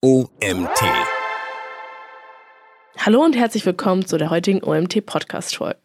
OMT. Hallo und herzlich willkommen zu der heutigen OMT-Podcast-Folge.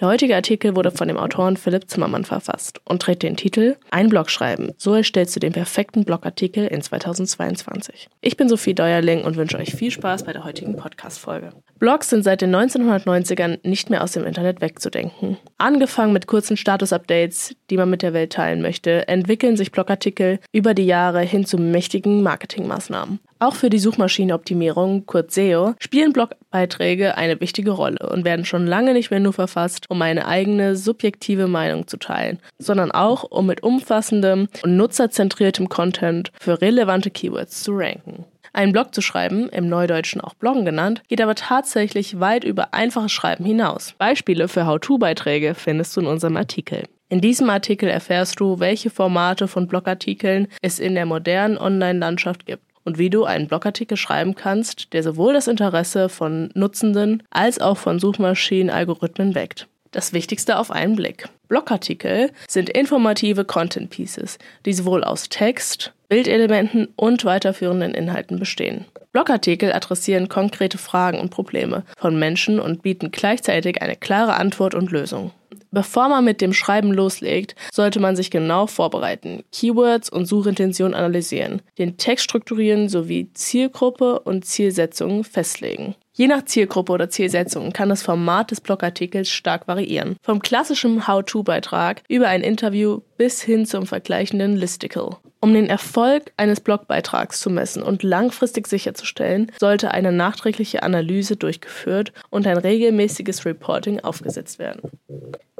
Der heutige Artikel wurde von dem Autoren Philipp Zimmermann verfasst und trägt den Titel Ein Blog schreiben. So erstellst du den perfekten Blogartikel in 2022. Ich bin Sophie Deuerling und wünsche euch viel Spaß bei der heutigen Podcast-Folge. Blogs sind seit den 1990ern nicht mehr aus dem Internet wegzudenken. Angefangen mit kurzen Status-Updates, die man mit der Welt teilen möchte, entwickeln sich Blogartikel über die Jahre hin zu mächtigen Marketingmaßnahmen. Auch für die Suchmaschinenoptimierung, kurz SEO, spielen Blogbeiträge eine wichtige Rolle und werden schon lange nicht mehr nur verfasst, um eine eigene subjektive Meinung zu teilen, sondern auch, um mit umfassendem und nutzerzentriertem Content für relevante Keywords zu ranken. Einen Blog zu schreiben, im Neudeutschen auch Bloggen genannt, geht aber tatsächlich weit über einfaches Schreiben hinaus. Beispiele für How-To-Beiträge findest du in unserem Artikel. In diesem Artikel erfährst du, welche Formate von Blogartikeln es in der modernen Online-Landschaft gibt und wie du einen Blogartikel schreiben kannst, der sowohl das Interesse von Nutzenden als auch von Suchmaschinenalgorithmen weckt. Das Wichtigste auf einen Blick. Blogartikel sind informative Content Pieces, die sowohl aus Text, Bildelementen und weiterführenden Inhalten bestehen. Blogartikel adressieren konkrete Fragen und Probleme von Menschen und bieten gleichzeitig eine klare Antwort und Lösung. Bevor man mit dem Schreiben loslegt, sollte man sich genau vorbereiten, Keywords und Suchintention analysieren, den Text strukturieren sowie Zielgruppe und Zielsetzungen festlegen. Je nach Zielgruppe oder Zielsetzung kann das Format des Blogartikels stark variieren. Vom klassischen How-To-Beitrag über ein Interview bis hin zum vergleichenden Listicle. Um den Erfolg eines Blogbeitrags zu messen und langfristig sicherzustellen, sollte eine nachträgliche Analyse durchgeführt und ein regelmäßiges Reporting aufgesetzt werden.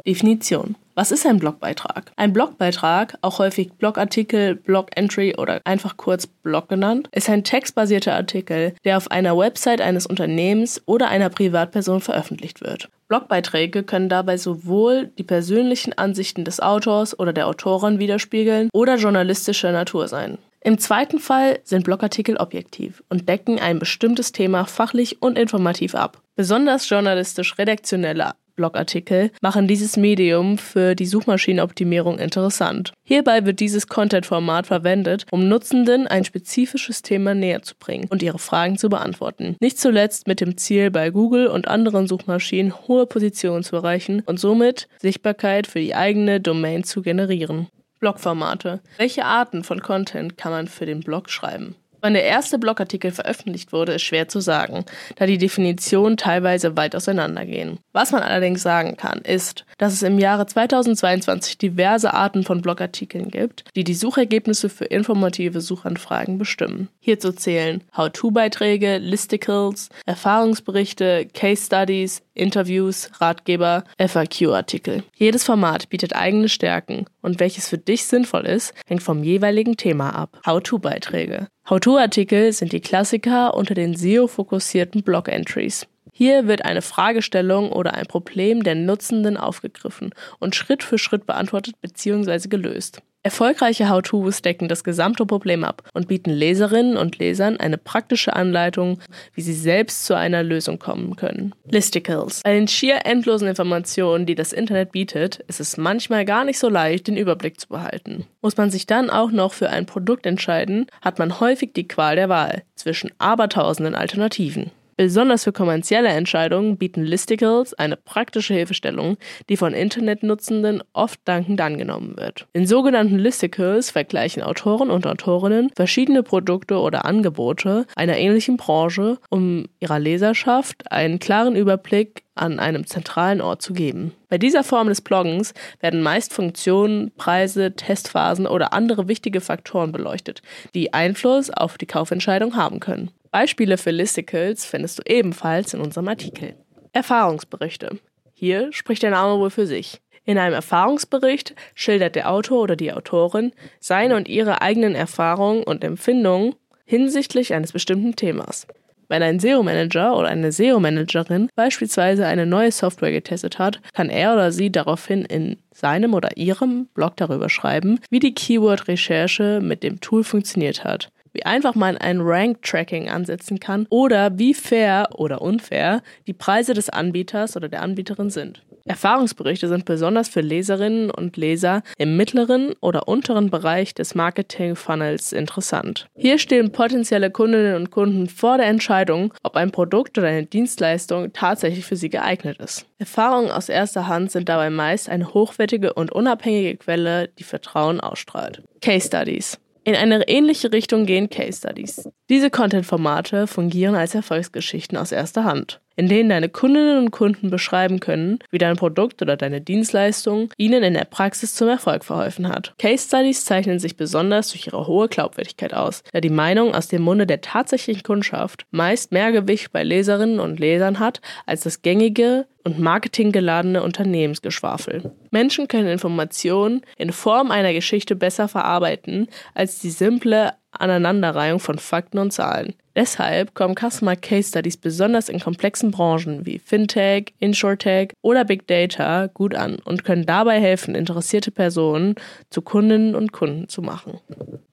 Definition. Was ist ein Blogbeitrag? Ein Blogbeitrag, auch häufig Blogartikel, Blog-Entry oder einfach kurz Blog genannt, ist ein textbasierter Artikel, der auf einer Website eines Unternehmens oder einer Privatperson veröffentlicht wird. Blogbeiträge können dabei sowohl die persönlichen Ansichten des Autors oder der Autorin widerspiegeln oder journalistischer Natur sein. Im zweiten Fall sind Blogartikel objektiv und decken ein bestimmtes Thema fachlich und informativ ab. Besonders journalistisch-redaktionelle Blogartikel machen dieses Medium für die Suchmaschinenoptimierung interessant. Hierbei wird dieses Content-Format verwendet, um Nutzenden ein spezifisches Thema näher zu bringen und ihre Fragen zu beantworten. Nicht zuletzt mit dem Ziel, bei Google und anderen Suchmaschinen hohe Positionen zu erreichen und somit Sichtbarkeit für die eigene Domain zu generieren. Blogformate. Welche Arten von Content kann man für den Blog schreiben? Wann der erste Blogartikel veröffentlicht wurde, ist schwer zu sagen, da die Definitionen teilweise weit auseinandergehen. Was man allerdings sagen kann, ist, dass es im Jahre 2022 diverse Arten von Blogartikeln gibt, die die Suchergebnisse für informative Suchanfragen bestimmen. Hierzu zählen How-To-Beiträge, Listicles, Erfahrungsberichte, Case Studies, Interviews, Ratgeber, FAQ-Artikel. Jedes Format bietet eigene Stärken und welches für dich sinnvoll ist, hängt vom jeweiligen Thema ab. How-To-Beiträge. How-To-Artikel sind die Klassiker unter den SEO-fokussierten Blog-Entries. Hier wird eine Fragestellung oder ein Problem der Nutzenden aufgegriffen und Schritt für Schritt beantwortet bzw. gelöst. Erfolgreiche How-Tos decken das gesamte Problem ab und bieten Leserinnen und Lesern eine praktische Anleitung, wie sie selbst zu einer Lösung kommen können. Listicles. Bei den schier endlosen Informationen, die das Internet bietet, ist es manchmal gar nicht so leicht, den Überblick zu behalten. Muss man sich dann auch noch für ein Produkt entscheiden, hat man häufig die Qual der Wahl zwischen abertausenden Alternativen. Besonders für kommerzielle Entscheidungen bieten Listicles eine praktische Hilfestellung, die von Internetnutzenden oft dankend angenommen wird. In sogenannten Listicles vergleichen Autoren und Autorinnen verschiedene Produkte oder Angebote einer ähnlichen Branche, um ihrer Leserschaft einen klaren Überblick an einem zentralen Ort zu geben. Bei dieser Form des Bloggens werden meist Funktionen, Preise, Testphasen oder andere wichtige Faktoren beleuchtet, die Einfluss auf die Kaufentscheidung haben können. Beispiele für Listicles findest du ebenfalls in unserem Artikel. Erfahrungsberichte. Hier spricht der Name wohl für sich. In einem Erfahrungsbericht schildert der Autor oder die Autorin seine und ihre eigenen Erfahrungen und Empfindungen hinsichtlich eines bestimmten Themas. Wenn ein SEO-Manager oder eine SEO-Managerin beispielsweise eine neue Software getestet hat, kann er oder sie daraufhin in seinem oder ihrem Blog darüber schreiben, wie die Keyword-Recherche mit dem Tool funktioniert hat wie einfach man ein Rank-Tracking ansetzen kann oder wie fair oder unfair die Preise des Anbieters oder der Anbieterin sind. Erfahrungsberichte sind besonders für Leserinnen und Leser im mittleren oder unteren Bereich des Marketing-Funnels interessant. Hier stehen potenzielle Kundinnen und Kunden vor der Entscheidung, ob ein Produkt oder eine Dienstleistung tatsächlich für sie geeignet ist. Erfahrungen aus erster Hand sind dabei meist eine hochwertige und unabhängige Quelle, die Vertrauen ausstrahlt. Case Studies in eine ähnliche Richtung gehen Case Studies. Diese Content-Formate fungieren als Erfolgsgeschichten aus erster Hand, in denen deine Kundinnen und Kunden beschreiben können, wie dein Produkt oder deine Dienstleistung ihnen in der Praxis zum Erfolg verholfen hat. Case Studies zeichnen sich besonders durch ihre hohe Glaubwürdigkeit aus, da die Meinung aus dem Munde der tatsächlichen Kundschaft meist mehr Gewicht bei Leserinnen und Lesern hat als das gängige und marketinggeladene Unternehmensgeschwafel. Menschen können Informationen in Form einer Geschichte besser verarbeiten als die simple Aneinanderreihung von Fakten und Zahlen. Deshalb kommen Customer Case Studies besonders in komplexen Branchen wie Fintech, InsurTech oder Big Data gut an und können dabei helfen, interessierte Personen zu Kundinnen und Kunden zu machen.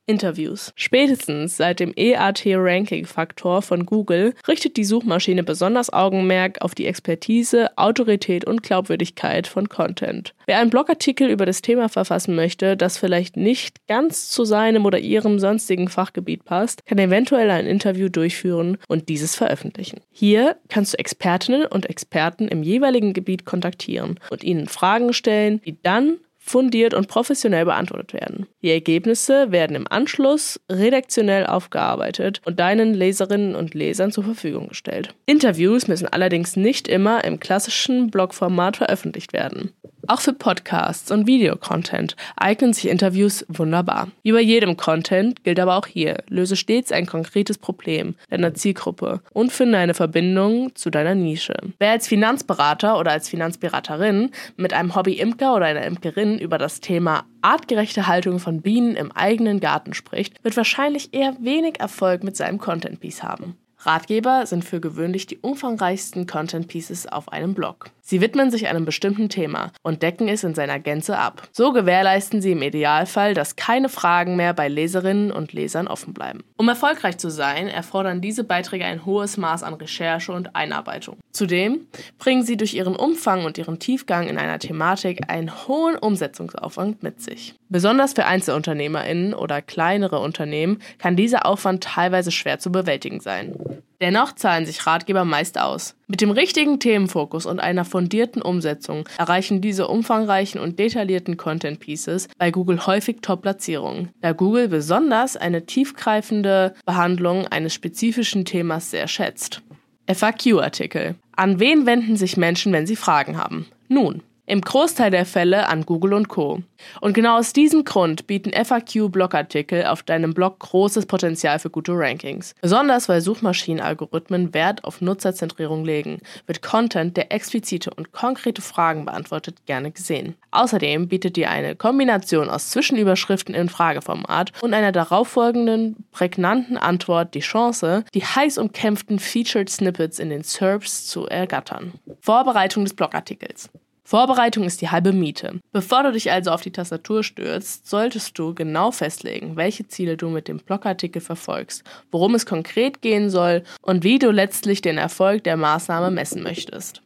Interviews. Spätestens seit dem EAT-Ranking-Faktor von Google richtet die Suchmaschine besonders Augenmerk auf die Expertise, Autorität und Glaubwürdigkeit von Content. Wer einen Blogartikel über das Thema verfassen möchte, das vielleicht nicht ganz zu seinem oder ihrem sonstigen Fachgebiet passt, kann eventuell ein Interview durchführen und dieses veröffentlichen. Hier kannst du Expertinnen und Experten im jeweiligen Gebiet kontaktieren und ihnen Fragen stellen, die dann fundiert und professionell beantwortet werden. Die Ergebnisse werden im Anschluss redaktionell aufgearbeitet und deinen Leserinnen und Lesern zur Verfügung gestellt. Interviews müssen allerdings nicht immer im klassischen Blogformat veröffentlicht werden. Auch für Podcasts und Videocontent eignen sich Interviews wunderbar. Wie bei jedem Content gilt aber auch hier, löse stets ein konkretes Problem deiner Zielgruppe und finde eine Verbindung zu deiner Nische. Wer als Finanzberater oder als Finanzberaterin mit einem Hobby-Imker oder einer Imkerin über das Thema artgerechte Haltung von Bienen im eigenen Garten spricht, wird wahrscheinlich eher wenig Erfolg mit seinem Content-Piece haben. Ratgeber sind für gewöhnlich die umfangreichsten Content Pieces auf einem Blog. Sie widmen sich einem bestimmten Thema und decken es in seiner Gänze ab. So gewährleisten sie im Idealfall, dass keine Fragen mehr bei Leserinnen und Lesern offen bleiben. Um erfolgreich zu sein, erfordern diese Beiträge ein hohes Maß an Recherche und Einarbeitung. Zudem bringen sie durch ihren Umfang und ihren Tiefgang in einer Thematik einen hohen Umsetzungsaufwand mit sich. Besonders für Einzelunternehmerinnen oder kleinere Unternehmen kann dieser Aufwand teilweise schwer zu bewältigen sein. Dennoch zahlen sich Ratgeber meist aus. Mit dem richtigen Themenfokus und einer fundierten Umsetzung erreichen diese umfangreichen und detaillierten Content Pieces bei Google häufig Top-Platzierungen, da Google besonders eine tiefgreifende Behandlung eines spezifischen Themas sehr schätzt. FAQ-Artikel. An wen wenden sich Menschen, wenn sie Fragen haben? Nun, im Großteil der Fälle an Google und Co. Und genau aus diesem Grund bieten FAQ-Blogartikel auf deinem Blog großes Potenzial für gute Rankings. Besonders weil Suchmaschinenalgorithmen Wert auf Nutzerzentrierung legen, wird Content, der explizite und konkrete Fragen beantwortet, gerne gesehen. Außerdem bietet dir eine Kombination aus Zwischenüberschriften im Frageformat und einer darauffolgenden prägnanten Antwort die Chance, die heiß umkämpften Featured Snippets in den SERPs zu ergattern. Vorbereitung des Blogartikels. Vorbereitung ist die halbe Miete. Bevor du dich also auf die Tastatur stürzt, solltest du genau festlegen, welche Ziele du mit dem Blogartikel verfolgst, worum es konkret gehen soll und wie du letztlich den Erfolg der Maßnahme messen möchtest.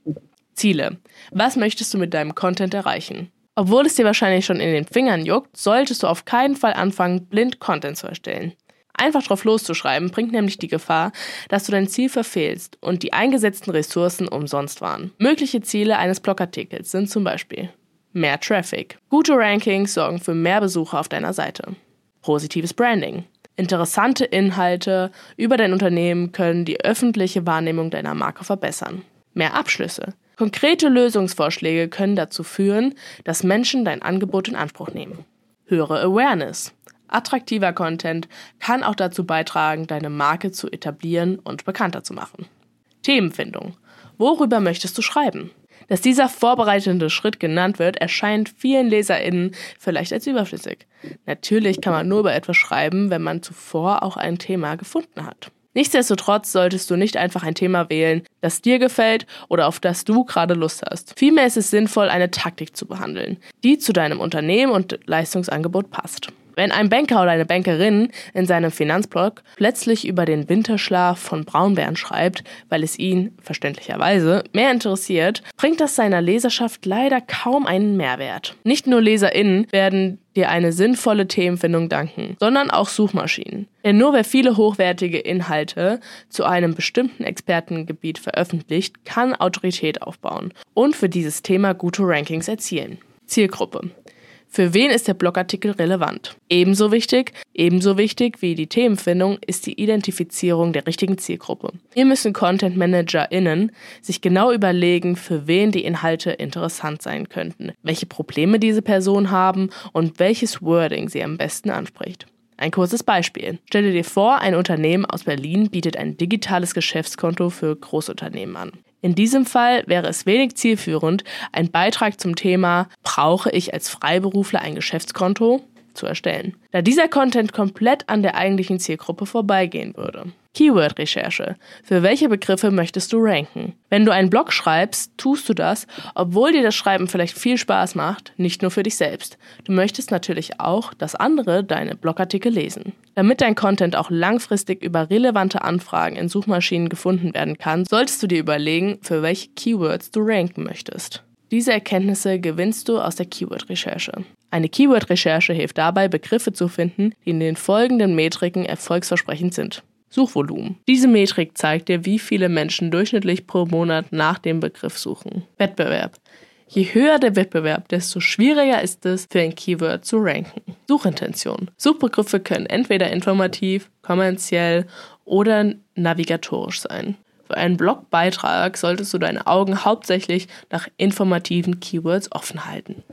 Ziele. Was möchtest du mit deinem Content erreichen? Obwohl es dir wahrscheinlich schon in den Fingern juckt, solltest du auf keinen Fall anfangen, blind Content zu erstellen. Einfach drauf loszuschreiben bringt nämlich die Gefahr, dass du dein Ziel verfehlst und die eingesetzten Ressourcen umsonst waren. Mögliche Ziele eines Blogartikels sind zum Beispiel mehr Traffic. Gute Rankings sorgen für mehr Besucher auf deiner Seite. Positives Branding. Interessante Inhalte über dein Unternehmen können die öffentliche Wahrnehmung deiner Marke verbessern. Mehr Abschlüsse. Konkrete Lösungsvorschläge können dazu führen, dass Menschen dein Angebot in Anspruch nehmen. Höhere Awareness. Attraktiver Content kann auch dazu beitragen, deine Marke zu etablieren und bekannter zu machen. Themenfindung. Worüber möchtest du schreiben? Dass dieser vorbereitende Schritt genannt wird, erscheint vielen LeserInnen vielleicht als überflüssig. Natürlich kann man nur über etwas schreiben, wenn man zuvor auch ein Thema gefunden hat. Nichtsdestotrotz solltest du nicht einfach ein Thema wählen, das dir gefällt oder auf das du gerade Lust hast. Vielmehr ist es sinnvoll, eine Taktik zu behandeln, die zu deinem Unternehmen und Leistungsangebot passt. Wenn ein Banker oder eine Bankerin in seinem Finanzblog plötzlich über den Winterschlaf von Braunbären schreibt, weil es ihn, verständlicherweise, mehr interessiert, bringt das seiner Leserschaft leider kaum einen Mehrwert. Nicht nur LeserInnen werden dir eine sinnvolle Themenfindung danken, sondern auch Suchmaschinen. Denn nur wer viele hochwertige Inhalte zu einem bestimmten Expertengebiet veröffentlicht, kann Autorität aufbauen und für dieses Thema gute Rankings erzielen. Zielgruppe. Für wen ist der Blogartikel relevant? Ebenso wichtig, ebenso wichtig wie die Themenfindung ist die Identifizierung der richtigen Zielgruppe. Hier müssen Content ManagerInnen sich genau überlegen, für wen die Inhalte interessant sein könnten, welche Probleme diese Personen haben und welches Wording sie am besten anspricht. Ein kurzes Beispiel. Stelle dir vor, ein Unternehmen aus Berlin bietet ein digitales Geschäftskonto für Großunternehmen an. In diesem Fall wäre es wenig zielführend, einen Beitrag zum Thema Brauche ich als Freiberufler ein Geschäftskonto zu erstellen, da dieser Content komplett an der eigentlichen Zielgruppe vorbeigehen würde. Keyword-Recherche. Für welche Begriffe möchtest du ranken? Wenn du einen Blog schreibst, tust du das, obwohl dir das Schreiben vielleicht viel Spaß macht, nicht nur für dich selbst. Du möchtest natürlich auch, dass andere deine Blogartikel lesen. Damit dein Content auch langfristig über relevante Anfragen in Suchmaschinen gefunden werden kann, solltest du dir überlegen, für welche Keywords du ranken möchtest. Diese Erkenntnisse gewinnst du aus der Keyword-Recherche. Eine Keyword-Recherche hilft dabei, Begriffe zu finden, die in den folgenden Metriken erfolgsversprechend sind. Suchvolumen. Diese Metrik zeigt dir, wie viele Menschen durchschnittlich pro Monat nach dem Begriff suchen. Wettbewerb. Je höher der Wettbewerb, desto schwieriger ist es, für ein Keyword zu ranken. Suchintention. Suchbegriffe können entweder informativ, kommerziell oder navigatorisch sein. Für einen Blogbeitrag solltest du deine Augen hauptsächlich nach informativen Keywords offen halten.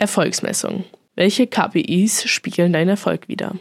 Erfolgsmessung. Welche KPIs spiegeln deinen Erfolg wider?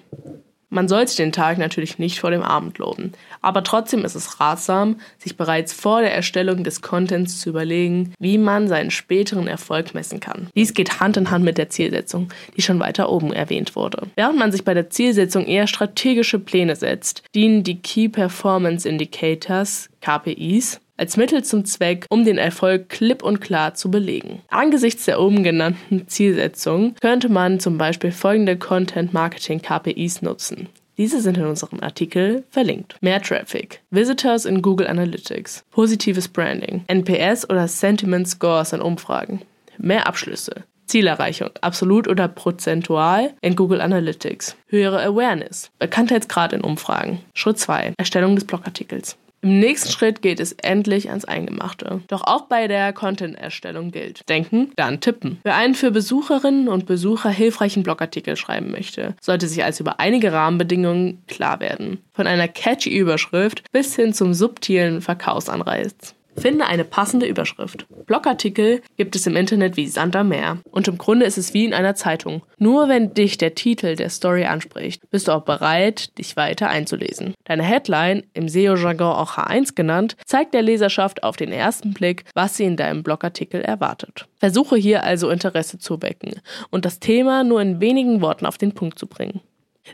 Man sollte den Tag natürlich nicht vor dem Abend loben, aber trotzdem ist es ratsam, sich bereits vor der Erstellung des Contents zu überlegen, wie man seinen späteren Erfolg messen kann. Dies geht Hand in Hand mit der Zielsetzung, die schon weiter oben erwähnt wurde. Während man sich bei der Zielsetzung eher strategische Pläne setzt, dienen die Key Performance Indicators, KPIs, als Mittel zum Zweck, um den Erfolg klipp und klar zu belegen. Angesichts der oben genannten Zielsetzung könnte man zum Beispiel folgende Content-Marketing-KPIs nutzen. Diese sind in unserem Artikel verlinkt. Mehr Traffic, Visitors in Google Analytics, positives Branding, NPS oder Sentiment Scores in Umfragen, mehr Abschlüsse, Zielerreichung, absolut oder prozentual in Google Analytics. Höhere Awareness, Bekanntheitsgrad in Umfragen. Schritt 2. Erstellung des Blogartikels. Im nächsten Schritt geht es endlich ans Eingemachte. Doch auch bei der Content-Erstellung gilt. Denken, dann tippen. Wer einen für Besucherinnen und Besucher hilfreichen Blogartikel schreiben möchte, sollte sich also über einige Rahmenbedingungen klar werden. Von einer catchy Überschrift bis hin zum subtilen Verkaufsanreiz. Finde eine passende Überschrift. Blogartikel gibt es im Internet wie Sand am Meer. Und im Grunde ist es wie in einer Zeitung. Nur wenn dich der Titel der Story anspricht, bist du auch bereit, dich weiter einzulesen. Deine Headline, im SEO-Jargon auch H1 genannt, zeigt der Leserschaft auf den ersten Blick, was sie in deinem Blogartikel erwartet. Versuche hier also Interesse zu wecken und das Thema nur in wenigen Worten auf den Punkt zu bringen.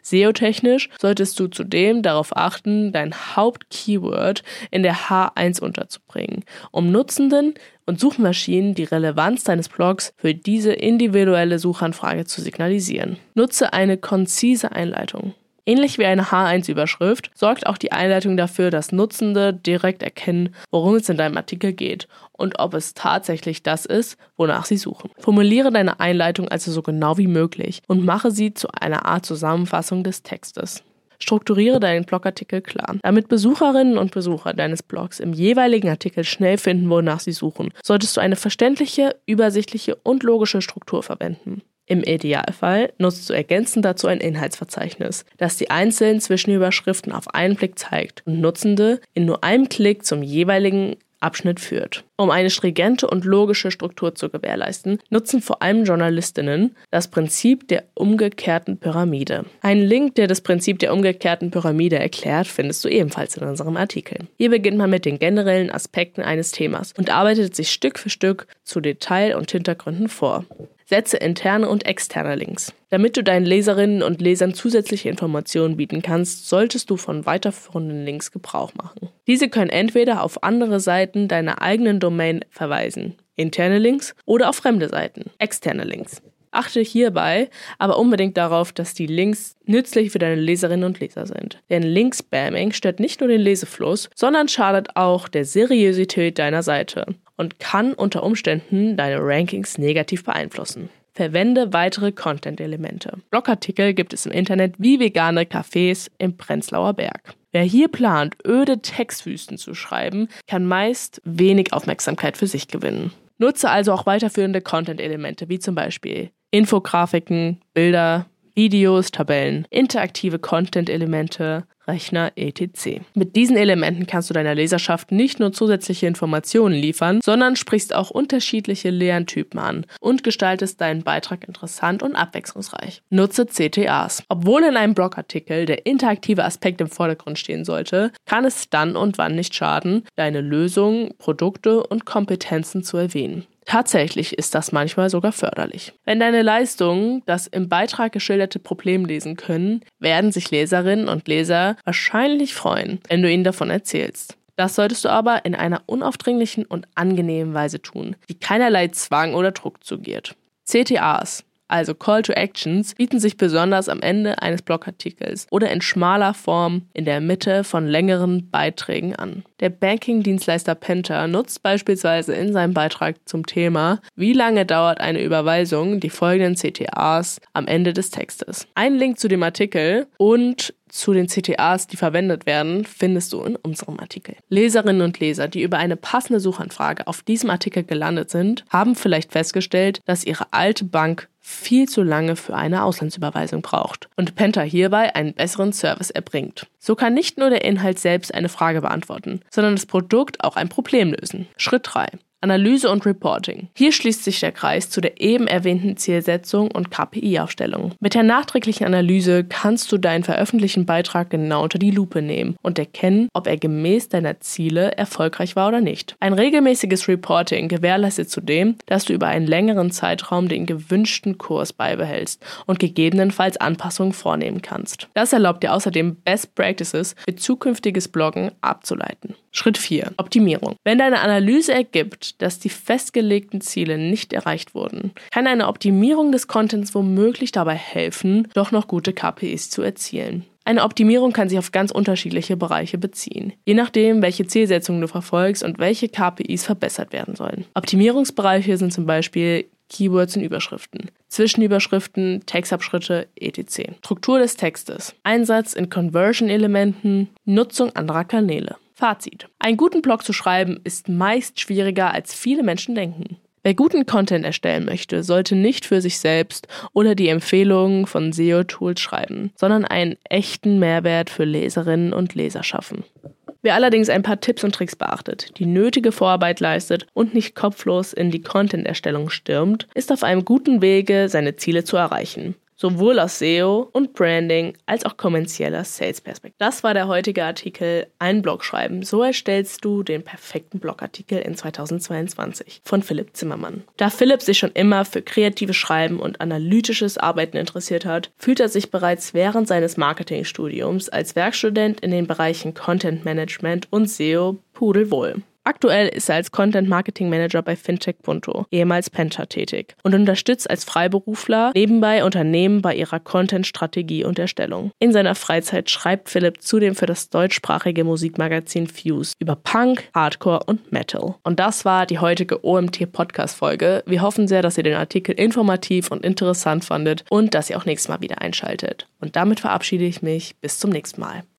SEO-technisch solltest du zudem darauf achten, dein Hauptkeyword in der H1 unterzubringen, um Nutzenden und Suchmaschinen die Relevanz deines Blogs für diese individuelle Suchanfrage zu signalisieren. Nutze eine konzise Einleitung. Ähnlich wie eine H1-Überschrift sorgt auch die Einleitung dafür, dass Nutzende direkt erkennen, worum es in deinem Artikel geht und ob es tatsächlich das ist, wonach sie suchen. Formuliere deine Einleitung also so genau wie möglich und mache sie zu einer Art Zusammenfassung des Textes. Strukturiere deinen Blogartikel klar. Damit Besucherinnen und Besucher deines Blogs im jeweiligen Artikel schnell finden, wonach sie suchen, solltest du eine verständliche, übersichtliche und logische Struktur verwenden. Im Idealfall nutzt du ergänzend dazu ein Inhaltsverzeichnis, das die einzelnen Zwischenüberschriften auf einen Blick zeigt und Nutzende in nur einem Klick zum jeweiligen Abschnitt führt. Um eine stringente und logische Struktur zu gewährleisten, nutzen vor allem Journalistinnen das Prinzip der umgekehrten Pyramide. Einen Link, der das Prinzip der umgekehrten Pyramide erklärt, findest du ebenfalls in unserem Artikel. Hier beginnt man mit den generellen Aspekten eines Themas und arbeitet sich Stück für Stück zu Detail und Hintergründen vor. Setze interne und externe Links. Damit du deinen Leserinnen und Lesern zusätzliche Informationen bieten kannst, solltest du von weiterführenden Links Gebrauch machen. Diese können entweder auf andere Seiten deiner eigenen Domain verweisen, interne Links, oder auf fremde Seiten, externe Links. Achte hierbei aber unbedingt darauf, dass die Links nützlich für deine Leserinnen und Leser sind. Denn Link-Spamming stört nicht nur den Lesefluss, sondern schadet auch der Seriosität deiner Seite und kann unter Umständen deine Rankings negativ beeinflussen. Verwende weitere Content-Elemente. Blogartikel gibt es im Internet wie vegane Cafés im Prenzlauer Berg. Wer hier plant, öde Textwüsten zu schreiben, kann meist wenig Aufmerksamkeit für sich gewinnen. Nutze also auch weiterführende Content-Elemente wie zum Beispiel Infografiken, Bilder, Videos, Tabellen, interaktive Content-Elemente, Rechner, etc. Mit diesen Elementen kannst du deiner Leserschaft nicht nur zusätzliche Informationen liefern, sondern sprichst auch unterschiedliche Lerntypen an und gestaltest deinen Beitrag interessant und abwechslungsreich. Nutze CTAs. Obwohl in einem Blogartikel der interaktive Aspekt im Vordergrund stehen sollte, kann es dann und wann nicht schaden, deine Lösungen, Produkte und Kompetenzen zu erwähnen. Tatsächlich ist das manchmal sogar förderlich. Wenn deine Leistungen das im Beitrag geschilderte Problem lesen können, werden sich Leserinnen und Leser wahrscheinlich freuen, wenn du ihnen davon erzählst. Das solltest du aber in einer unaufdringlichen und angenehmen Weise tun, die keinerlei Zwang oder Druck zugeht. CTAs also Call to Actions, bieten sich besonders am Ende eines Blogartikels oder in schmaler Form in der Mitte von längeren Beiträgen an. Der Banking-Dienstleister Penta nutzt beispielsweise in seinem Beitrag zum Thema Wie lange dauert eine Überweisung die folgenden CTAs am Ende des Textes. Ein Link zu dem Artikel und zu den CTAs, die verwendet werden, findest du in unserem Artikel. Leserinnen und Leser, die über eine passende Suchanfrage auf diesem Artikel gelandet sind, haben vielleicht festgestellt, dass ihre alte Bank viel zu lange für eine Auslandsüberweisung braucht und Penta hierbei einen besseren Service erbringt. So kann nicht nur der Inhalt selbst eine Frage beantworten, sondern das Produkt auch ein Problem lösen. Schritt 3. Analyse und Reporting. Hier schließt sich der Kreis zu der eben erwähnten Zielsetzung und KPI-Aufstellung. Mit der nachträglichen Analyse kannst du deinen veröffentlichten Beitrag genau unter die Lupe nehmen und erkennen, ob er gemäß deiner Ziele erfolgreich war oder nicht. Ein regelmäßiges Reporting gewährleistet zudem, dass du über einen längeren Zeitraum den gewünschten Kurs beibehältst und gegebenenfalls Anpassungen vornehmen kannst. Das erlaubt dir außerdem Best Practices für zukünftiges Bloggen abzuleiten. Schritt 4. Optimierung. Wenn deine Analyse ergibt, dass die festgelegten Ziele nicht erreicht wurden, kann eine Optimierung des Contents womöglich dabei helfen, doch noch gute KPIs zu erzielen. Eine Optimierung kann sich auf ganz unterschiedliche Bereiche beziehen, je nachdem, welche Zielsetzungen du verfolgst und welche KPIs verbessert werden sollen. Optimierungsbereiche sind zum Beispiel Keywords und Überschriften, Zwischenüberschriften, Textabschritte, etc. Struktur des Textes, Einsatz in Conversion-Elementen, Nutzung anderer Kanäle. Fazit. Einen guten Blog zu schreiben ist meist schwieriger, als viele Menschen denken. Wer guten Content erstellen möchte, sollte nicht für sich selbst oder die Empfehlungen von SEO-Tools schreiben, sondern einen echten Mehrwert für Leserinnen und Leser schaffen. Wer allerdings ein paar Tipps und Tricks beachtet, die nötige Vorarbeit leistet und nicht kopflos in die Content-Erstellung stürmt, ist auf einem guten Wege, seine Ziele zu erreichen sowohl aus SEO und Branding als auch kommerzieller Sales-Perspektive. Das war der heutige Artikel Ein Blog schreiben. So erstellst du den perfekten Blogartikel in 2022 von Philipp Zimmermann. Da Philipp sich schon immer für kreatives Schreiben und analytisches Arbeiten interessiert hat, fühlt er sich bereits während seines Marketingstudiums als Werkstudent in den Bereichen Content Management und SEO pudelwohl. Aktuell ist er als Content Marketing Manager bei Fintech Punto, ehemals Penta, tätig und unterstützt als Freiberufler nebenbei Unternehmen bei ihrer Content-Strategie und Erstellung. In seiner Freizeit schreibt Philipp zudem für das deutschsprachige Musikmagazin Fuse über Punk, Hardcore und Metal. Und das war die heutige OMT Podcast Folge. Wir hoffen sehr, dass ihr den Artikel informativ und interessant fandet und dass ihr auch nächstes Mal wieder einschaltet. Und damit verabschiede ich mich. Bis zum nächsten Mal.